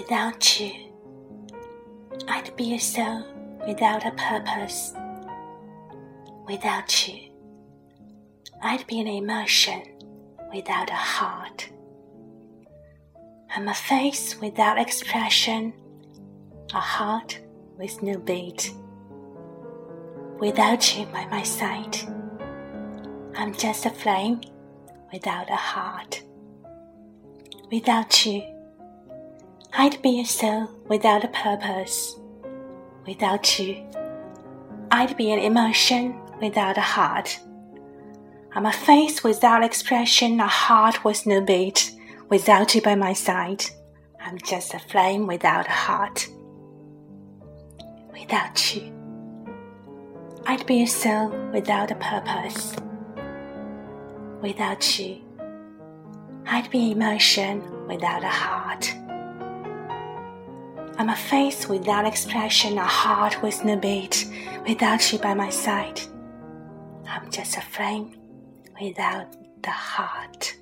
Without you, I'd be a soul without a purpose. Without you, I'd be an emotion without a heart. I'm a face without expression, a heart with no beat. Without you by my side, I'm just a flame without a heart. Without you, I'd be a soul without a purpose. Without you, I'd be an emotion without a heart. I'm a face without expression, a heart with no beat. Without you by my side, I'm just a flame without a heart. Without you, I'd be a soul without a purpose. Without you, I'd be emotion without a heart. I'm a face without expression, a heart with no beat. Without you by my side, I'm just a flame without the heart.